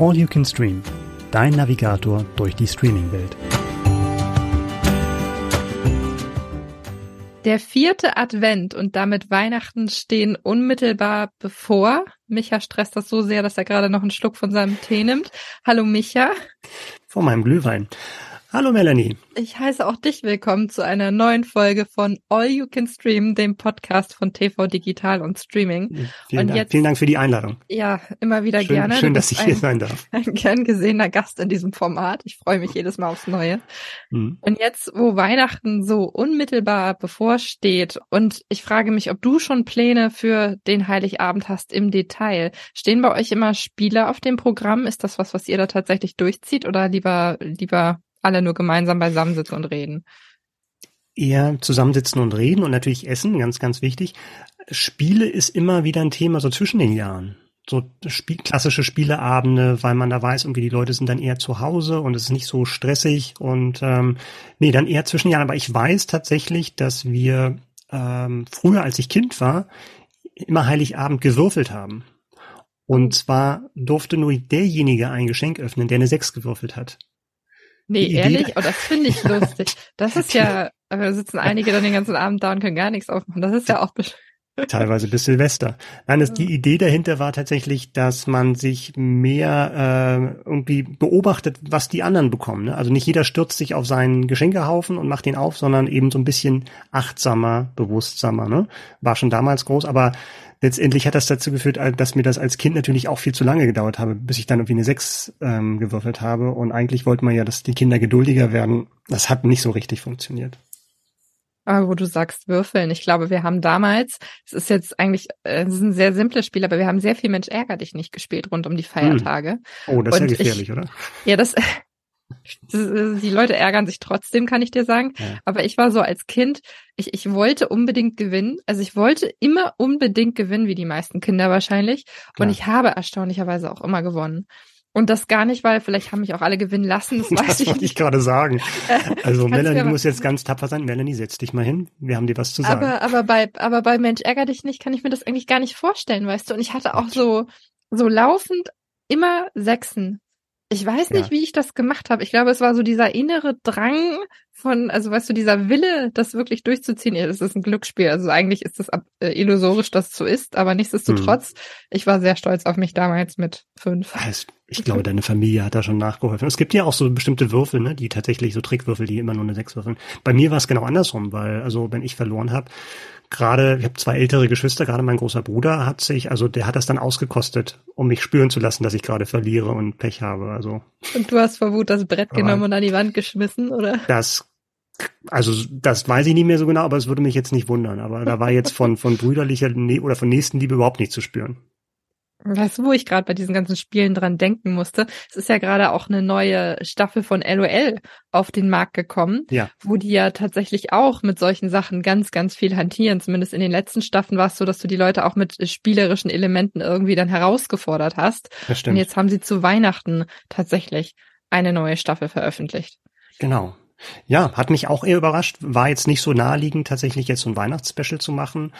All You Can Stream, dein Navigator durch die Streaming-Welt. Der vierte Advent und damit Weihnachten stehen unmittelbar bevor. Micha stresst das so sehr, dass er gerade noch einen Schluck von seinem Tee nimmt. Hallo Micha. Vor meinem Glühwein. Hallo Melanie. Ich heiße auch dich willkommen zu einer neuen Folge von All You Can Stream, dem Podcast von TV Digital und Streaming. Vielen, und Dank. Jetzt, Vielen Dank für die Einladung. Ja, immer wieder schön, gerne. Schön, dass ich ein, hier sein darf. Ein gern gesehener Gast in diesem Format. Ich freue mich jedes Mal aufs Neue. Mhm. Und jetzt, wo Weihnachten so unmittelbar bevorsteht und ich frage mich, ob du schon Pläne für den Heiligabend hast im Detail. Stehen bei euch immer Spiele auf dem Programm? Ist das was, was ihr da tatsächlich durchzieht oder lieber, lieber alle nur gemeinsam beisammensitzen und reden. Eher zusammensitzen und reden und natürlich essen, ganz, ganz wichtig. Spiele ist immer wieder ein Thema so zwischen den Jahren. So Spiel, klassische Spieleabende, weil man da weiß, irgendwie die Leute sind dann eher zu Hause und es ist nicht so stressig und ähm, nee, dann eher zwischen den Jahren. Aber ich weiß tatsächlich, dass wir ähm, früher, als ich Kind war, immer Heiligabend gewürfelt haben. Und zwar durfte nur derjenige ein Geschenk öffnen, der eine Sechs gewürfelt hat. Nee, ehrlich? Oh, das finde ich lustig. Das ist ja, da sitzen einige dann den ganzen Abend da und können gar nichts aufmachen. Das ist ja auch Teilweise bis Silvester. Nein, das, die Idee dahinter war tatsächlich, dass man sich mehr äh, irgendwie beobachtet, was die anderen bekommen. Ne? Also nicht jeder stürzt sich auf seinen Geschenkehaufen und macht den auf, sondern eben so ein bisschen achtsamer, bewusstsamer. Ne? War schon damals groß, aber letztendlich hat das dazu geführt, dass mir das als Kind natürlich auch viel zu lange gedauert habe, bis ich dann irgendwie eine Sechs ähm, gewürfelt habe. Und eigentlich wollte man ja, dass die Kinder geduldiger werden. Das hat nicht so richtig funktioniert. Aber wo du sagst Würfeln, ich glaube, wir haben damals, es ist jetzt eigentlich, äh, es ist ein sehr simples Spiel, aber wir haben sehr viel Mensch ärger dich nicht gespielt rund um die Feiertage. Oh, das ist Und ja gefährlich, ich, oder? Ja, das, die Leute ärgern sich trotzdem, kann ich dir sagen. Ja. Aber ich war so als Kind, ich, ich wollte unbedingt gewinnen. Also ich wollte immer unbedingt gewinnen, wie die meisten Kinder wahrscheinlich. Klar. Und ich habe erstaunlicherweise auch immer gewonnen. Und das gar nicht, weil vielleicht haben mich auch alle gewinnen lassen. Das, weiß das ich wollte ich gerade sagen. Also Melanie, du musst jetzt ganz tapfer sein. Melanie, setz dich mal hin. Wir haben dir was zu sagen. Aber, aber bei, aber bei Mensch ärger dich nicht, kann ich mir das eigentlich gar nicht vorstellen, weißt du. Und ich hatte auch so, so laufend immer Sechsen. Ich weiß nicht, ja. wie ich das gemacht habe. Ich glaube, es war so dieser innere Drang von, also weißt du, dieser Wille, das wirklich durchzuziehen. Ja, das ist ein Glücksspiel. Also eigentlich ist es äh, illusorisch, dass es so ist, aber nichtsdestotrotz, hm. ich war sehr stolz auf mich damals mit fünf. Ich glaube, deine Familie hat da schon nachgeholfen. Es gibt ja auch so bestimmte Würfel, ne, die tatsächlich so Trickwürfel, die immer nur eine sechs würfeln. Bei mir war es genau andersrum, weil, also wenn ich verloren habe, gerade, ich habe zwei ältere Geschwister, gerade mein großer Bruder hat sich, also der hat das dann ausgekostet, um mich spüren zu lassen, dass ich gerade verliere und Pech habe. Also. Und du hast vor Wut das Brett genommen und an die Wand geschmissen, oder? Das also das weiß ich nicht mehr so genau, aber es würde mich jetzt nicht wundern. Aber da war jetzt von von brüderlicher oder von Nächstenliebe überhaupt nicht zu spüren. Weißt du, wo ich gerade bei diesen ganzen Spielen dran denken musste? Es ist ja gerade auch eine neue Staffel von LOL auf den Markt gekommen, ja. wo die ja tatsächlich auch mit solchen Sachen ganz, ganz viel hantieren. Zumindest in den letzten Staffeln war es so, dass du die Leute auch mit spielerischen Elementen irgendwie dann herausgefordert hast. Das stimmt. Und jetzt haben sie zu Weihnachten tatsächlich eine neue Staffel veröffentlicht. Genau. Ja, hat mich auch eher überrascht. War jetzt nicht so naheliegend, tatsächlich jetzt so ein Weihnachtsspecial zu machen.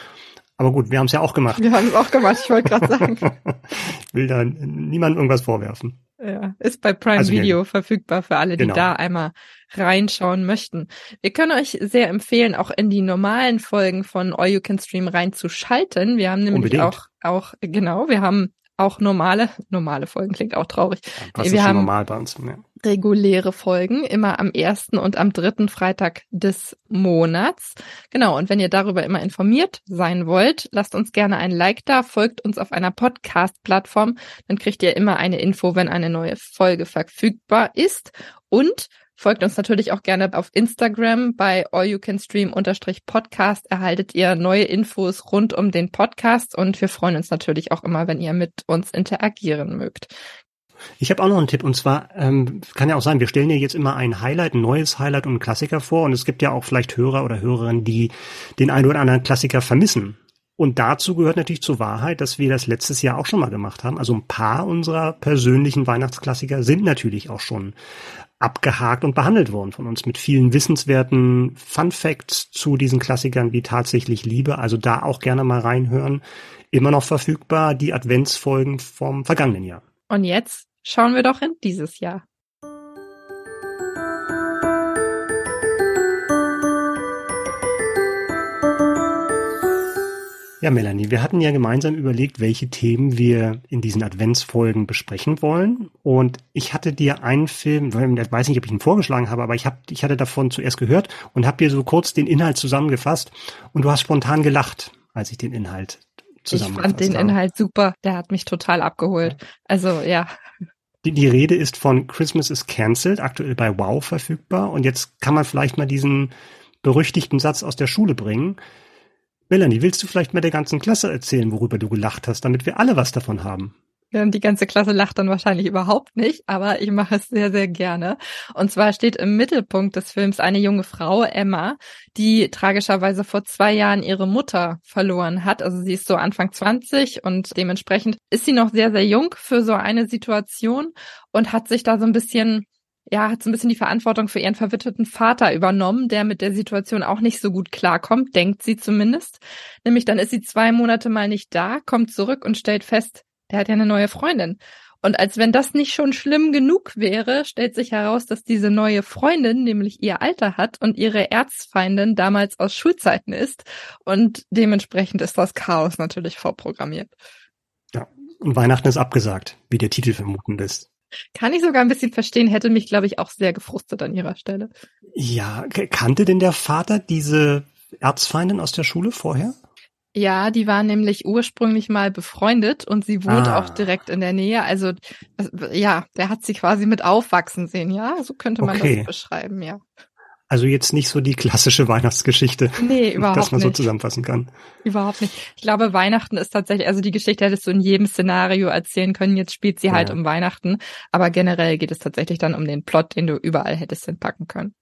Aber gut, wir haben es ja auch gemacht. Wir haben es auch gemacht, ich wollte gerade sagen. Will da niemandem irgendwas vorwerfen. Ja, ist bei Prime also Video verfügbar für alle, die genau. da einmal reinschauen möchten. Wir können euch sehr empfehlen, auch in die normalen Folgen von All You Can Stream reinzuschalten. Wir haben nämlich Unbedingt. auch, auch, genau, wir haben auch normale, normale Folgen klingt auch traurig. Was wir ist haben normal bei uns? Ja. Reguläre Folgen, immer am ersten und am dritten Freitag des Monats. Genau, und wenn ihr darüber immer informiert sein wollt, lasst uns gerne ein Like da, folgt uns auf einer Podcast-Plattform, dann kriegt ihr immer eine Info, wenn eine neue Folge verfügbar ist. Und Folgt uns natürlich auch gerne auf Instagram bei All You Can Stream Podcast erhaltet ihr neue Infos rund um den Podcast und wir freuen uns natürlich auch immer, wenn ihr mit uns interagieren mögt. Ich habe auch noch einen Tipp und zwar ähm, kann ja auch sein, wir stellen ja jetzt immer ein Highlight, ein neues Highlight und einen Klassiker vor und es gibt ja auch vielleicht Hörer oder Hörerinnen, die den einen oder anderen Klassiker vermissen. Und dazu gehört natürlich zur Wahrheit, dass wir das letztes Jahr auch schon mal gemacht haben. Also ein paar unserer persönlichen Weihnachtsklassiker sind natürlich auch schon abgehakt und behandelt worden von uns mit vielen wissenswerten Fun Facts zu diesen Klassikern wie tatsächlich Liebe. Also da auch gerne mal reinhören. Immer noch verfügbar die Adventsfolgen vom vergangenen Jahr. Und jetzt schauen wir doch in dieses Jahr. Ja, Melanie, wir hatten ja gemeinsam überlegt, welche Themen wir in diesen Adventsfolgen besprechen wollen. Und ich hatte dir einen Film, ich weiß nicht, ob ich ihn vorgeschlagen habe, aber ich, hab, ich hatte davon zuerst gehört und habe dir so kurz den Inhalt zusammengefasst. Und du hast spontan gelacht, als ich den Inhalt zusammengefasst habe. Ich fand den Inhalt super. Der hat mich total abgeholt. Also ja. Die, die Rede ist von Christmas is Cancelled, aktuell bei Wow verfügbar. Und jetzt kann man vielleicht mal diesen berüchtigten Satz aus der Schule bringen. Melanie, willst du vielleicht mal der ganzen Klasse erzählen, worüber du gelacht hast, damit wir alle was davon haben? Die ganze Klasse lacht dann wahrscheinlich überhaupt nicht, aber ich mache es sehr, sehr gerne. Und zwar steht im Mittelpunkt des Films eine junge Frau, Emma, die tragischerweise vor zwei Jahren ihre Mutter verloren hat. Also sie ist so Anfang 20 und dementsprechend ist sie noch sehr, sehr jung für so eine Situation und hat sich da so ein bisschen ja, hat so ein bisschen die Verantwortung für ihren verwitweten Vater übernommen, der mit der Situation auch nicht so gut klarkommt, denkt sie zumindest. Nämlich dann ist sie zwei Monate mal nicht da, kommt zurück und stellt fest, der hat ja eine neue Freundin. Und als wenn das nicht schon schlimm genug wäre, stellt sich heraus, dass diese neue Freundin nämlich ihr Alter hat und ihre Erzfeindin damals aus Schulzeiten ist. Und dementsprechend ist das Chaos natürlich vorprogrammiert. Ja, und Weihnachten ist abgesagt, wie der Titel vermuten lässt. Kann ich sogar ein bisschen verstehen, hätte mich, glaube ich, auch sehr gefrustet an ihrer Stelle. Ja, kannte denn der Vater diese Erzfeindin aus der Schule vorher? Ja, die war nämlich ursprünglich mal befreundet und sie wohnt ah. auch direkt in der Nähe. Also ja, der hat sie quasi mit aufwachsen sehen, ja, so könnte man okay. das beschreiben, ja. Also jetzt nicht so die klassische Weihnachtsgeschichte, nee, überhaupt dass man nicht. so zusammenfassen kann. Überhaupt nicht. Ich glaube, Weihnachten ist tatsächlich, also die Geschichte hättest du in jedem Szenario erzählen können. Jetzt spielt sie halt ja. um Weihnachten, aber generell geht es tatsächlich dann um den Plot, den du überall hättest hinpacken können.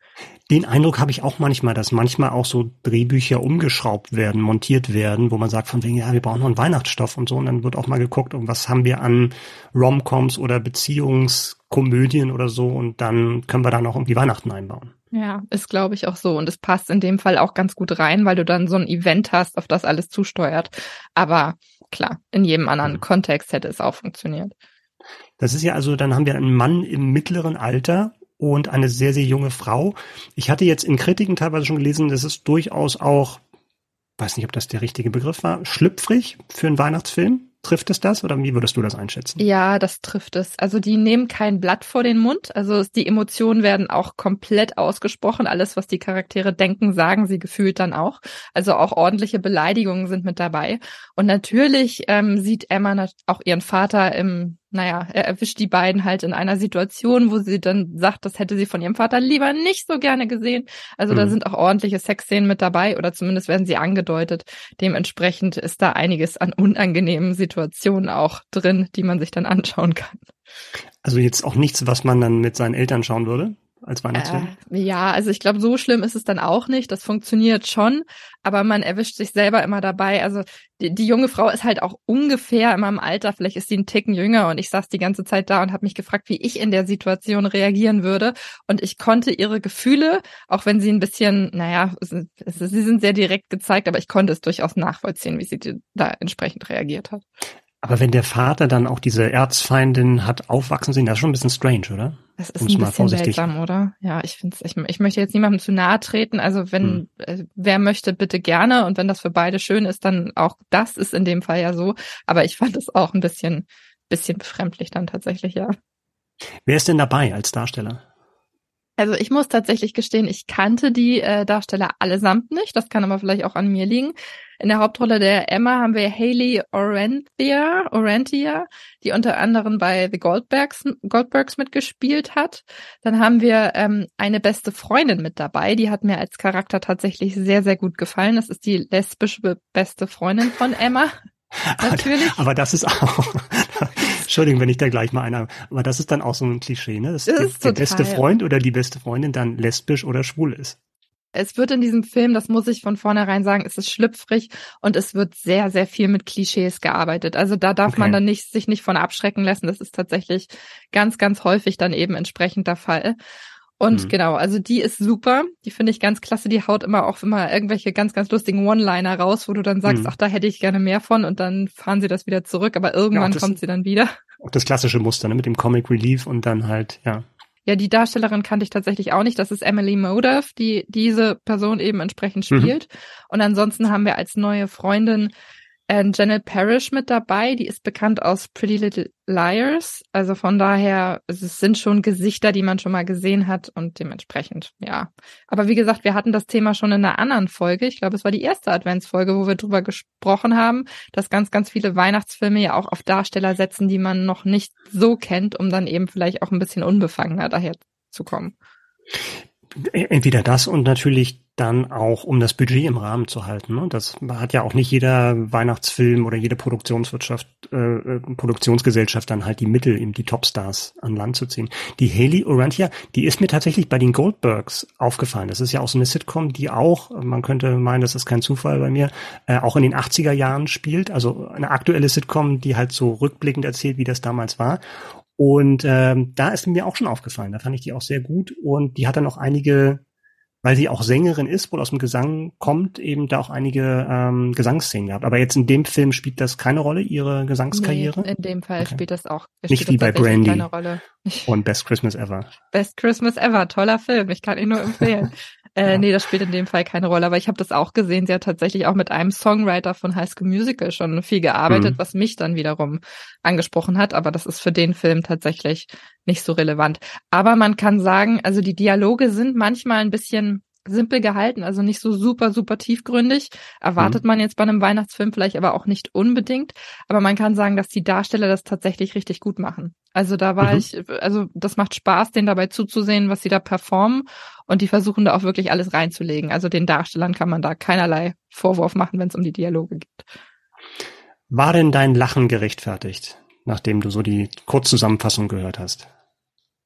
Den Eindruck habe ich auch manchmal, dass manchmal auch so Drehbücher umgeschraubt werden, montiert werden, wo man sagt von wegen, ja, wir brauchen noch einen Weihnachtsstoff und so. Und dann wird auch mal geguckt, was haben wir an Romcoms oder Beziehungskomödien oder so. Und dann können wir da noch irgendwie Weihnachten einbauen. Ja, ist glaube ich auch so. Und es passt in dem Fall auch ganz gut rein, weil du dann so ein Event hast, auf das alles zusteuert. Aber klar, in jedem anderen mhm. Kontext hätte es auch funktioniert. Das ist ja also, dann haben wir einen Mann im mittleren Alter und eine sehr, sehr junge Frau. Ich hatte jetzt in Kritiken teilweise schon gelesen, das ist durchaus auch, weiß nicht, ob das der richtige Begriff war, schlüpfrig für einen Weihnachtsfilm. Trifft es das oder wie würdest du das einschätzen? Ja, das trifft es. Also die nehmen kein Blatt vor den Mund. Also die Emotionen werden auch komplett ausgesprochen. Alles, was die Charaktere denken, sagen sie gefühlt dann auch. Also auch ordentliche Beleidigungen sind mit dabei. Und natürlich ähm, sieht Emma auch ihren Vater im naja, er erwischt die beiden halt in einer Situation, wo sie dann sagt, das hätte sie von ihrem Vater lieber nicht so gerne gesehen. Also mhm. da sind auch ordentliche Sexszenen mit dabei oder zumindest werden sie angedeutet. Dementsprechend ist da einiges an unangenehmen Situationen auch drin, die man sich dann anschauen kann. Also jetzt auch nichts, was man dann mit seinen Eltern schauen würde? Als Weihnachtsfilm? Äh, ja, also ich glaube, so schlimm ist es dann auch nicht. Das funktioniert schon, aber man erwischt sich selber immer dabei. Also die, die junge Frau ist halt auch ungefähr in meinem Alter, vielleicht ist sie ein Ticken jünger und ich saß die ganze Zeit da und habe mich gefragt, wie ich in der Situation reagieren würde. Und ich konnte ihre Gefühle, auch wenn sie ein bisschen, naja, sie sind sehr direkt gezeigt, aber ich konnte es durchaus nachvollziehen, wie sie da entsprechend reagiert hat. Aber wenn der Vater dann auch diese Erzfeindin hat aufwachsen sehen, das ist schon ein bisschen strange, oder? Das ist ein bisschen seltsam, oder? Ja, ich finde ich, ich möchte jetzt niemandem zu nahe treten. Also wenn, hm. äh, wer möchte, bitte gerne. Und wenn das für beide schön ist, dann auch das ist in dem Fall ja so. Aber ich fand es auch ein bisschen, bisschen befremdlich dann tatsächlich, ja. Wer ist denn dabei als Darsteller? Also ich muss tatsächlich gestehen, ich kannte die äh, Darsteller allesamt nicht. Das kann aber vielleicht auch an mir liegen. In der Hauptrolle der Emma haben wir Haley Orenthia, Orentia, die unter anderem bei The Goldbergs, Goldbergs mitgespielt hat. Dann haben wir ähm, eine beste Freundin mit dabei. Die hat mir als Charakter tatsächlich sehr, sehr gut gefallen. Das ist die lesbische beste Freundin von Emma. Natürlich. Aber das ist auch, Entschuldigung, wenn ich da gleich mal einer, aber das ist dann auch so ein Klischee, ne? Dass das der, der beste Freund oder die beste Freundin dann lesbisch oder schwul ist. Es wird in diesem Film, das muss ich von vornherein sagen, es ist schlüpfrig und es wird sehr, sehr viel mit Klischees gearbeitet. Also da darf okay. man dann nicht, sich nicht von abschrecken lassen. Das ist tatsächlich ganz, ganz häufig dann eben entsprechend der Fall. Und mhm. genau, also die ist super. Die finde ich ganz klasse. Die haut immer auch immer irgendwelche ganz, ganz lustigen One-Liner raus, wo du dann sagst, mhm. ach, da hätte ich gerne mehr von und dann fahren sie das wieder zurück, aber irgendwann ja, kommt sie dann wieder. Auch das klassische Muster, ne? mit dem Comic Relief und dann halt, ja. Ja, die Darstellerin kannte ich tatsächlich auch nicht. Das ist Emily Modaff, die diese Person eben entsprechend mhm. spielt. Mhm. Und ansonsten haben wir als neue Freundin äh, Janet Parrish mit dabei. Die ist bekannt aus Pretty Little Liars. Also von daher, es sind schon Gesichter, die man schon mal gesehen hat und dementsprechend, ja. Aber wie gesagt, wir hatten das Thema schon in einer anderen Folge. Ich glaube, es war die erste Adventsfolge, wo wir drüber gesprochen haben, dass ganz, ganz viele Weihnachtsfilme ja auch auf Darsteller setzen, die man noch nicht so kennt, um dann eben vielleicht auch ein bisschen unbefangener daher zu kommen. Entweder das und natürlich dann auch, um das Budget im Rahmen zu halten. Ne? Das hat ja auch nicht jeder Weihnachtsfilm oder jede Produktionswirtschaft, äh, äh, Produktionsgesellschaft dann halt die Mittel, eben die Topstars an Land zu ziehen. Die Haley Orantia, die ist mir tatsächlich bei den Goldbergs aufgefallen. Das ist ja auch so eine Sitcom, die auch, man könnte meinen, das ist kein Zufall bei mir, äh, auch in den 80er Jahren spielt. Also eine aktuelle Sitcom, die halt so rückblickend erzählt, wie das damals war. Und ähm, da ist mir auch schon aufgefallen. Da fand ich die auch sehr gut. Und die hat dann auch einige, weil sie auch Sängerin ist, wohl aus dem Gesang kommt, eben da auch einige ähm, Gesangsszenen gehabt. Aber jetzt in dem Film spielt das keine Rolle, ihre Gesangskarriere? Nee, in dem Fall okay. spielt das auch Nicht wie bei Brandy keine Rolle. und Best Christmas Ever. Best Christmas Ever, toller Film. Ich kann ihn nur empfehlen. Äh, ja. Nee, das spielt in dem Fall keine Rolle. Aber ich habe das auch gesehen. Sie hat tatsächlich auch mit einem Songwriter von High School Musical schon viel gearbeitet, mhm. was mich dann wiederum angesprochen hat. Aber das ist für den Film tatsächlich nicht so relevant. Aber man kann sagen, also die Dialoge sind manchmal ein bisschen simpel gehalten, also nicht so super, super tiefgründig. Erwartet mhm. man jetzt bei einem Weihnachtsfilm vielleicht aber auch nicht unbedingt. Aber man kann sagen, dass die Darsteller das tatsächlich richtig gut machen. Also da war mhm. ich, also das macht Spaß, denen dabei zuzusehen, was sie da performen. Und die versuchen da auch wirklich alles reinzulegen. Also den Darstellern kann man da keinerlei Vorwurf machen, wenn es um die Dialoge geht. War denn dein Lachen gerechtfertigt, nachdem du so die Kurzzusammenfassung gehört hast?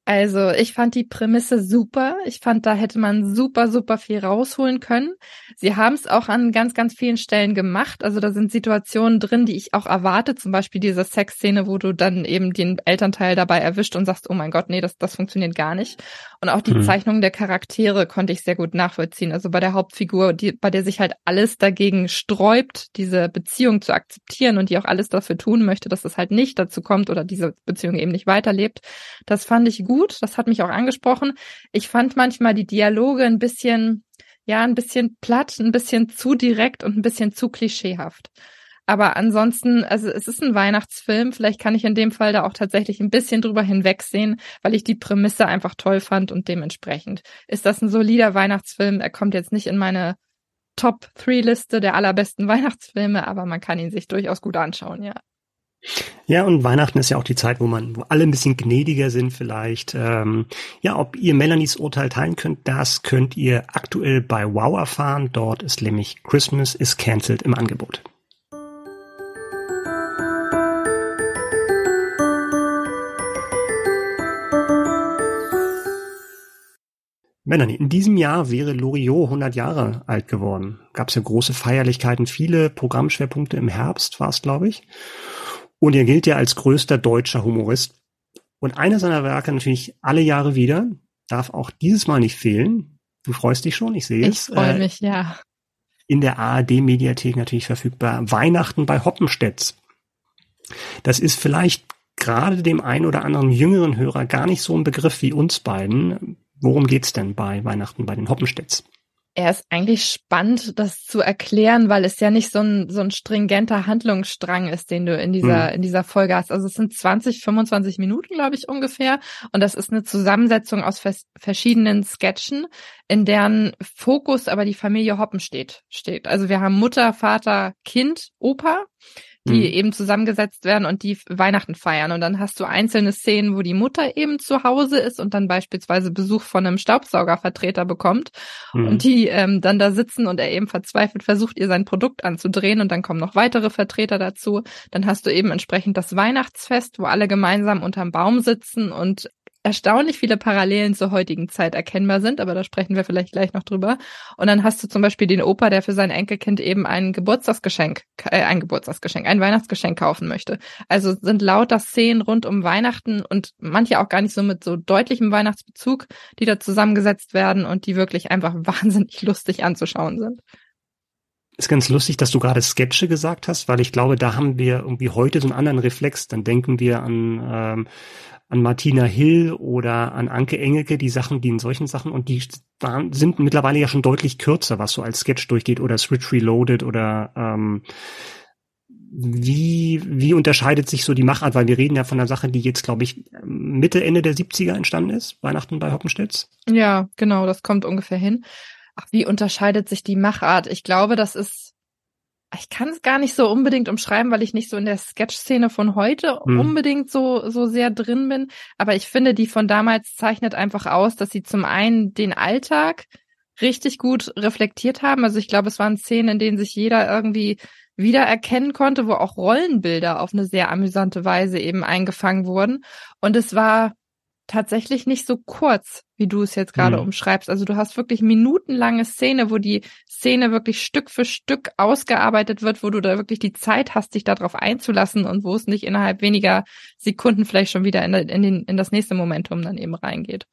Also ich fand die Prämisse super. Ich fand, da hätte man super, super viel rausholen können. Sie haben es auch an ganz, ganz vielen Stellen gemacht. Also da sind Situationen drin, die ich auch erwarte. Zum Beispiel diese Sexszene, wo du dann eben den Elternteil dabei erwischt und sagst, oh mein Gott, nee, das, das funktioniert gar nicht. Und auch die mhm. Zeichnung der Charaktere konnte ich sehr gut nachvollziehen. Also bei der Hauptfigur, die, bei der sich halt alles dagegen sträubt, diese Beziehung zu akzeptieren und die auch alles dafür tun möchte, dass es halt nicht dazu kommt oder diese Beziehung eben nicht weiterlebt. Das fand ich gut. Das hat mich auch angesprochen. Ich fand manchmal die Dialoge ein bisschen, ja, ein bisschen platt, ein bisschen zu direkt und ein bisschen zu klischeehaft. Aber ansonsten, also es ist ein Weihnachtsfilm. Vielleicht kann ich in dem Fall da auch tatsächlich ein bisschen drüber hinwegsehen, weil ich die Prämisse einfach toll fand und dementsprechend ist das ein solider Weihnachtsfilm. Er kommt jetzt nicht in meine Top 3 Liste der allerbesten Weihnachtsfilme, aber man kann ihn sich durchaus gut anschauen, ja. Ja, und Weihnachten ist ja auch die Zeit, wo man, wo alle ein bisschen gnädiger sind vielleicht. Ähm, ja, ob ihr Melanies Urteil teilen könnt, das könnt ihr aktuell bei Wow erfahren. Dort ist nämlich Christmas is Cancelled im Angebot. Melanie, in diesem Jahr wäre Loriot 100 Jahre alt geworden. Gab es ja große Feierlichkeiten, viele Programmschwerpunkte im Herbst war es, glaube ich. Und er gilt ja als größter deutscher Humorist. Und einer seiner Werke natürlich alle Jahre wieder, darf auch dieses Mal nicht fehlen. Du freust dich schon, ich sehe es. Ich freue äh, mich, ja. In der ARD-Mediathek natürlich verfügbar. Weihnachten bei Hoppenstedts. Das ist vielleicht gerade dem einen oder anderen jüngeren Hörer gar nicht so ein Begriff wie uns beiden. Worum geht's denn bei Weihnachten bei den Hoppenstedts? Er ist eigentlich spannend, das zu erklären, weil es ja nicht so ein, so ein stringenter Handlungsstrang ist, den du in dieser, mhm. in dieser Folge hast. Also es sind 20, 25 Minuten, glaube ich, ungefähr. Und das ist eine Zusammensetzung aus vers verschiedenen Sketchen, in deren Fokus aber die Familie Hoppen steht, steht. Also wir haben Mutter, Vater, Kind, Opa die mhm. eben zusammengesetzt werden und die Weihnachten feiern. Und dann hast du einzelne Szenen, wo die Mutter eben zu Hause ist und dann beispielsweise Besuch von einem Staubsaugervertreter bekommt mhm. und die ähm, dann da sitzen und er eben verzweifelt versucht, ihr sein Produkt anzudrehen und dann kommen noch weitere Vertreter dazu. Dann hast du eben entsprechend das Weihnachtsfest, wo alle gemeinsam unterm Baum sitzen und erstaunlich viele Parallelen zur heutigen Zeit erkennbar sind, aber da sprechen wir vielleicht gleich noch drüber. Und dann hast du zum Beispiel den Opa, der für sein Enkelkind eben ein Geburtstagsgeschenk, äh, ein Geburtstagsgeschenk, ein Weihnachtsgeschenk kaufen möchte. Also sind lauter Szenen rund um Weihnachten und manche auch gar nicht so mit so deutlichem Weihnachtsbezug, die da zusammengesetzt werden und die wirklich einfach wahnsinnig lustig anzuschauen sind. Ist ganz lustig, dass du gerade Sketche gesagt hast, weil ich glaube, da haben wir irgendwie heute so einen anderen Reflex. Dann denken wir an, ähm, an Martina Hill oder an Anke Engelke, die Sachen, die in solchen Sachen und die waren, sind mittlerweile ja schon deutlich kürzer, was so als Sketch durchgeht oder Switch Reloaded oder ähm, wie, wie unterscheidet sich so die Machart? Weil wir reden ja von einer Sache, die jetzt, glaube ich, Mitte, Ende der 70er entstanden ist, Weihnachten bei Hoppenstedts. Ja, genau, das kommt ungefähr hin. Ach, wie unterscheidet sich die Machart? Ich glaube, das ist, ich kann es gar nicht so unbedingt umschreiben, weil ich nicht so in der Sketch-Szene von heute hm. unbedingt so, so sehr drin bin. Aber ich finde, die von damals zeichnet einfach aus, dass sie zum einen den Alltag richtig gut reflektiert haben. Also ich glaube, es waren Szenen, in denen sich jeder irgendwie wiedererkennen konnte, wo auch Rollenbilder auf eine sehr amüsante Weise eben eingefangen wurden. Und es war tatsächlich nicht so kurz, wie du es jetzt gerade mhm. umschreibst. Also du hast wirklich minutenlange Szene, wo die Szene wirklich Stück für Stück ausgearbeitet wird, wo du da wirklich die Zeit hast, dich darauf einzulassen und wo es nicht innerhalb weniger Sekunden vielleicht schon wieder in, in, den, in das nächste Momentum dann eben reingeht.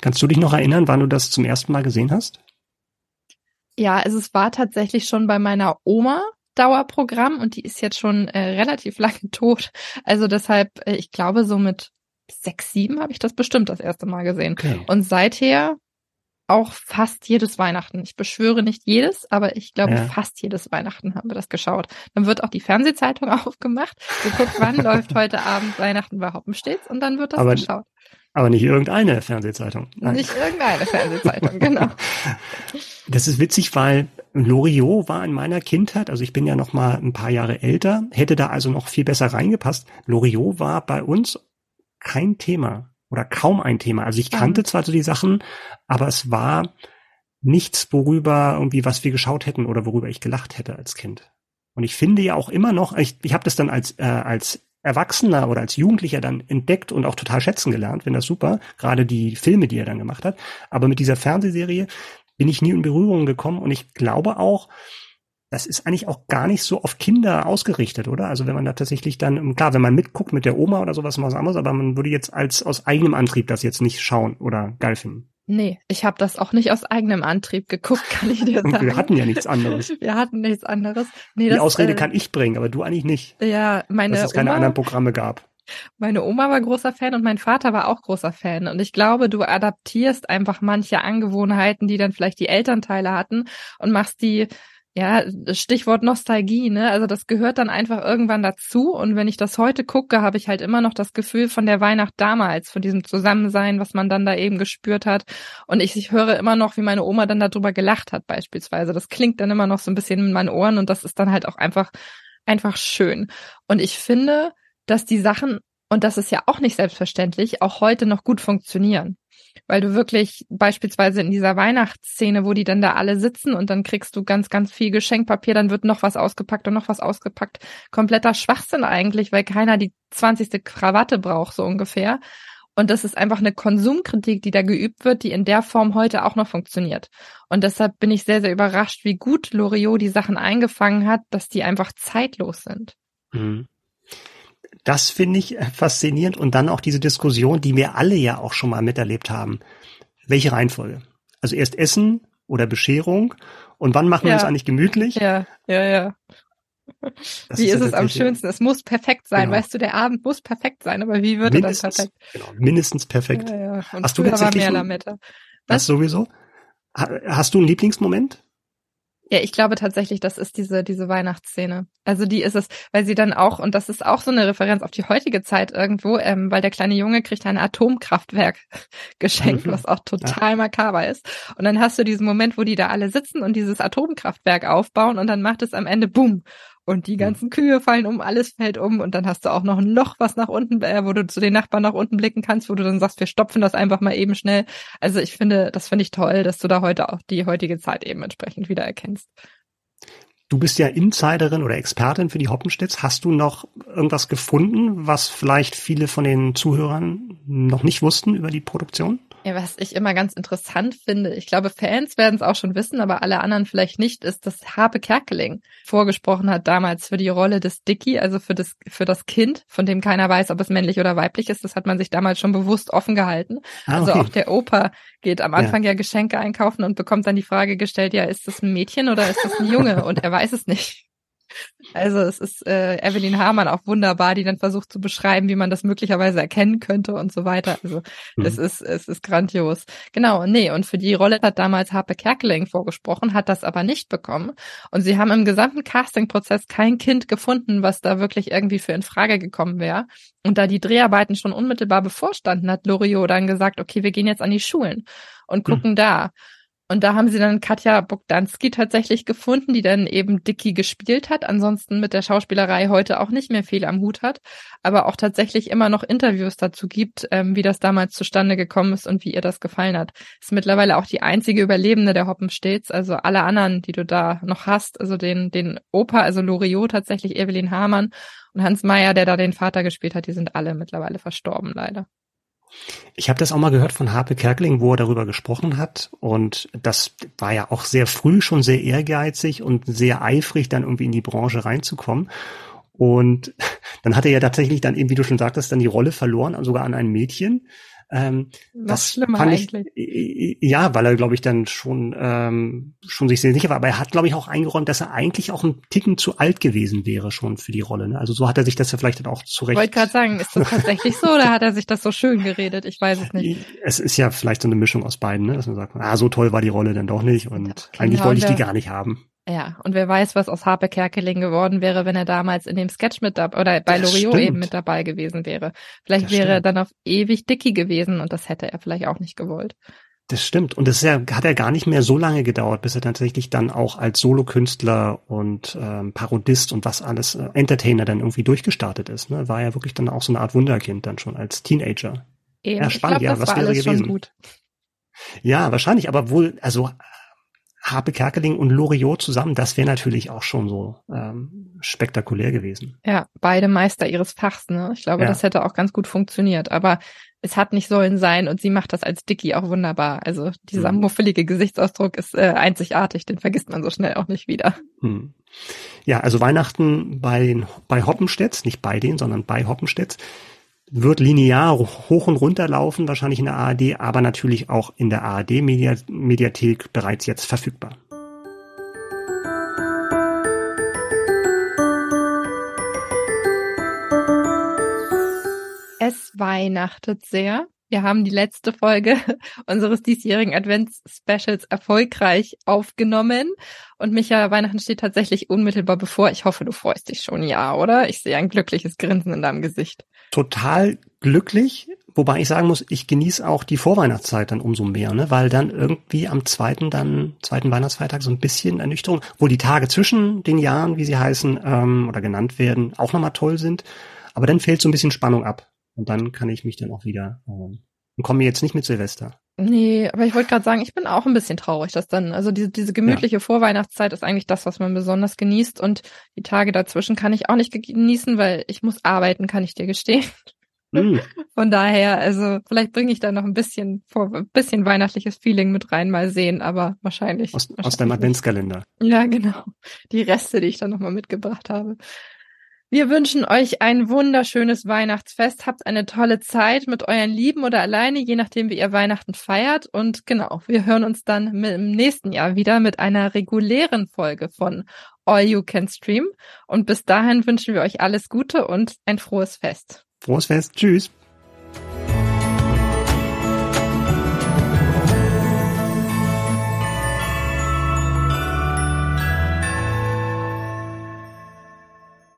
Kannst du dich noch erinnern, wann du das zum ersten Mal gesehen hast? Ja, also es war tatsächlich schon bei meiner Oma, Dauerprogramm und die ist jetzt schon äh, relativ lange tot. Also deshalb, äh, ich glaube, so mit sechs, sieben habe ich das bestimmt das erste Mal gesehen. Okay. Und seither auch fast jedes Weihnachten. Ich beschwöre nicht jedes, aber ich glaube, ja. fast jedes Weihnachten haben wir das geschaut. Dann wird auch die Fernsehzeitung aufgemacht. Geguckt, wann läuft heute Abend Weihnachten bei Hoppenstedts und dann wird das aber, geschaut. Aber nicht irgendeine Fernsehzeitung. Nein. Nicht irgendeine Fernsehzeitung, genau. Das ist witzig, weil Loriot war in meiner Kindheit, also ich bin ja noch mal ein paar Jahre älter, hätte da also noch viel besser reingepasst. Loriot war bei uns kein Thema oder kaum ein Thema. Also ich kannte mhm. zwar so die Sachen, aber es war nichts, worüber irgendwie was wir geschaut hätten oder worüber ich gelacht hätte als Kind. Und ich finde ja auch immer noch, ich, ich habe das dann als äh, als Erwachsener oder als Jugendlicher dann entdeckt und auch total schätzen gelernt, finde das super, gerade die Filme, die er dann gemacht hat. Aber mit dieser Fernsehserie bin ich nie in Berührung gekommen und ich glaube auch, das ist eigentlich auch gar nicht so auf Kinder ausgerichtet, oder? Also wenn man da tatsächlich dann, klar, wenn man mitguckt mit der Oma oder sowas, was anderes, aber man würde jetzt als aus eigenem Antrieb das jetzt nicht schauen oder geil finden. Nee, ich habe das auch nicht aus eigenem Antrieb geguckt, kann ich dir sagen. Wir hatten ja nichts anderes. Wir hatten nichts anderes. Nee, Die das, Ausrede äh, kann ich bringen, aber du eigentlich nicht. Ja, meine Dass es keine Oma, anderen Programme gab. Meine Oma war großer Fan und mein Vater war auch großer Fan. Und ich glaube, du adaptierst einfach manche Angewohnheiten, die dann vielleicht die Elternteile hatten und machst die ja, Stichwort Nostalgie, ne? Also das gehört dann einfach irgendwann dazu. Und wenn ich das heute gucke, habe ich halt immer noch das Gefühl von der Weihnacht damals, von diesem Zusammensein, was man dann da eben gespürt hat. Und ich, ich höre immer noch, wie meine Oma dann darüber gelacht hat, beispielsweise. Das klingt dann immer noch so ein bisschen in meinen Ohren und das ist dann halt auch einfach, einfach schön. Und ich finde, dass die Sachen, und das ist ja auch nicht selbstverständlich, auch heute noch gut funktionieren weil du wirklich beispielsweise in dieser Weihnachtsszene, wo die dann da alle sitzen und dann kriegst du ganz, ganz viel Geschenkpapier, dann wird noch was ausgepackt und noch was ausgepackt. Kompletter Schwachsinn eigentlich, weil keiner die zwanzigste Krawatte braucht, so ungefähr. Und das ist einfach eine Konsumkritik, die da geübt wird, die in der Form heute auch noch funktioniert. Und deshalb bin ich sehr, sehr überrascht, wie gut Loriot die Sachen eingefangen hat, dass die einfach zeitlos sind. Mhm das finde ich äh, faszinierend und dann auch diese Diskussion, die wir alle ja auch schon mal miterlebt haben. Welche Reihenfolge? Also erst Essen oder Bescherung und wann machen wir uns eigentlich gemütlich? Ja, ja, ja. Das wie ist, ist es am schönsten? Es muss perfekt sein. Genau. Weißt du, der Abend muss perfekt sein, aber wie würde das perfekt? Genau, mindestens perfekt. Ja, ja. Hast du tatsächlich mehr Lametta. Das sowieso? Hast du einen Lieblingsmoment? Ja, ich glaube tatsächlich, das ist diese, diese Weihnachtsszene. Also die ist es, weil sie dann auch, und das ist auch so eine Referenz auf die heutige Zeit irgendwo, ähm, weil der kleine Junge kriegt ein Atomkraftwerk geschenkt, was auch total ja. makaber ist. Und dann hast du diesen Moment, wo die da alle sitzen und dieses Atomkraftwerk aufbauen und dann macht es am Ende Boom und die ganzen Kühe fallen um, alles fällt um und dann hast du auch noch ein Loch, was nach unten, äh, wo du zu den Nachbarn nach unten blicken kannst, wo du dann sagst, wir stopfen das einfach mal eben schnell. Also ich finde, das finde ich toll, dass du da heute auch die heutige Zeit eben entsprechend wieder erkennst. Du bist ja Insiderin oder Expertin für die Hoppenstedts. Hast du noch irgendwas gefunden, was vielleicht viele von den Zuhörern noch nicht wussten über die Produktion? Ja, was ich immer ganz interessant finde, ich glaube, Fans werden es auch schon wissen, aber alle anderen vielleicht nicht, ist, dass Harpe Kerkeling vorgesprochen hat damals für die Rolle des Dicky, also für das, für das Kind, von dem keiner weiß, ob es männlich oder weiblich ist. Das hat man sich damals schon bewusst offen gehalten. Ah, also okay. Also auch der Opa geht am Anfang ja. ja Geschenke einkaufen und bekommt dann die Frage gestellt, ja, ist das ein Mädchen oder ist das ein Junge? Und er weiß es nicht. Also es ist äh, Evelyn Hamann auch wunderbar, die dann versucht zu beschreiben, wie man das möglicherweise erkennen könnte und so weiter. Also mhm. es ist es ist grandios. Genau, nee, und für die Rolle hat damals Harpe Kerkeling vorgesprochen, hat das aber nicht bekommen. Und sie haben im gesamten Castingprozess kein Kind gefunden, was da wirklich irgendwie für in Frage gekommen wäre. Und da die Dreharbeiten schon unmittelbar bevorstanden, hat Loriot dann gesagt, okay, wir gehen jetzt an die Schulen und gucken mhm. da. Und da haben sie dann Katja Bogdanski tatsächlich gefunden, die dann eben Dicky gespielt hat, ansonsten mit der Schauspielerei heute auch nicht mehr viel am Hut hat, aber auch tatsächlich immer noch Interviews dazu gibt, ähm, wie das damals zustande gekommen ist und wie ihr das gefallen hat. Ist mittlerweile auch die einzige Überlebende der Hoppenstets, also alle anderen, die du da noch hast, also den, den Opa, also Loriot tatsächlich, Evelyn Hamann und Hans Meyer, der da den Vater gespielt hat, die sind alle mittlerweile verstorben, leider. Ich habe das auch mal gehört von Harpe Kerkeling, wo er darüber gesprochen hat. Und das war ja auch sehr früh schon sehr ehrgeizig und sehr eifrig, dann irgendwie in die Branche reinzukommen. Und dann hat er ja tatsächlich dann eben, wie du schon sagtest, dann die Rolle verloren, sogar an ein Mädchen. Ähm, das schlimmer fand ich, eigentlich. Ja, weil er, glaube ich, dann schon, ähm, schon sich sehr sicher war. Aber er hat, glaube ich, auch eingeräumt, dass er eigentlich auch ein Ticken zu alt gewesen wäre schon für die Rolle. Ne? Also so hat er sich das ja vielleicht dann auch zurecht. Ich wollte gerade sagen, ist das tatsächlich so oder hat er sich das so schön geredet? Ich weiß es nicht. Es ist ja vielleicht so eine Mischung aus beiden, ne? dass man sagt, ah, so toll war die Rolle dann doch nicht und genau, eigentlich wollte ich die gar nicht haben. Ja, und wer weiß, was aus Harpe Kerkeling geworden wäre, wenn er damals in dem Sketch mit dabei oder bei Loriot eben mit dabei gewesen wäre. Vielleicht das wäre stimmt. er dann auf ewig Dicky gewesen und das hätte er vielleicht auch nicht gewollt. Das stimmt. Und das ja, hat ja gar nicht mehr so lange gedauert, bis er tatsächlich dann auch als Solokünstler und ähm, Parodist und was alles, äh, Entertainer dann irgendwie durchgestartet ist. Ne? War ja wirklich dann auch so eine Art Wunderkind dann schon als Teenager. Eben. Ja, spannend, glaub, ja, was wäre gewesen? Ja, wahrscheinlich, aber wohl, also Harpe Kerkeling und Loriot zusammen, das wäre natürlich auch schon so ähm, spektakulär gewesen. Ja, beide Meister ihres Fachs, ne? Ich glaube, ja. das hätte auch ganz gut funktioniert. Aber es hat nicht sollen sein und sie macht das als Dicky auch wunderbar. Also dieser mhm. muffelige Gesichtsausdruck ist äh, einzigartig, den vergisst man so schnell auch nicht wieder. Mhm. Ja, also Weihnachten bei, bei Hoppenstedt, nicht bei denen, sondern bei Hoppenstedt, wird linear hoch und runter laufen, wahrscheinlich in der ARD, aber natürlich auch in der ARD-Mediathek bereits jetzt verfügbar. Es weihnachtet sehr. Wir haben die letzte Folge unseres diesjährigen Advents-Specials erfolgreich aufgenommen. Und Micha, Weihnachten steht tatsächlich unmittelbar bevor. Ich hoffe, du freust dich schon, ja, oder? Ich sehe ein glückliches Grinsen in deinem Gesicht. Total glücklich, wobei ich sagen muss, ich genieße auch die Vorweihnachtszeit dann umso mehr, ne? weil dann irgendwie am zweiten dann zweiten Weihnachtsfeiertag so ein bisschen Ernüchterung, wo die Tage zwischen den Jahren, wie sie heißen ähm, oder genannt werden, auch nochmal toll sind, aber dann fällt so ein bisschen Spannung ab. Und dann kann ich mich dann auch wieder ähm, und komme jetzt nicht mit Silvester. Nee, aber ich wollte gerade sagen, ich bin auch ein bisschen traurig, dass dann, also diese, diese gemütliche ja. Vorweihnachtszeit ist eigentlich das, was man besonders genießt und die Tage dazwischen kann ich auch nicht genießen, weil ich muss arbeiten, kann ich dir gestehen. Mm. Von daher, also vielleicht bringe ich da noch ein bisschen vor, ein bisschen weihnachtliches Feeling mit rein, mal sehen, aber wahrscheinlich. Aus, wahrscheinlich aus deinem Adventskalender. Ja, genau. Die Reste, die ich dann nochmal mitgebracht habe. Wir wünschen euch ein wunderschönes Weihnachtsfest. Habt eine tolle Zeit mit euren Lieben oder alleine, je nachdem, wie ihr Weihnachten feiert. Und genau, wir hören uns dann im nächsten Jahr wieder mit einer regulären Folge von All You Can Stream. Und bis dahin wünschen wir euch alles Gute und ein frohes Fest. Frohes Fest. Tschüss.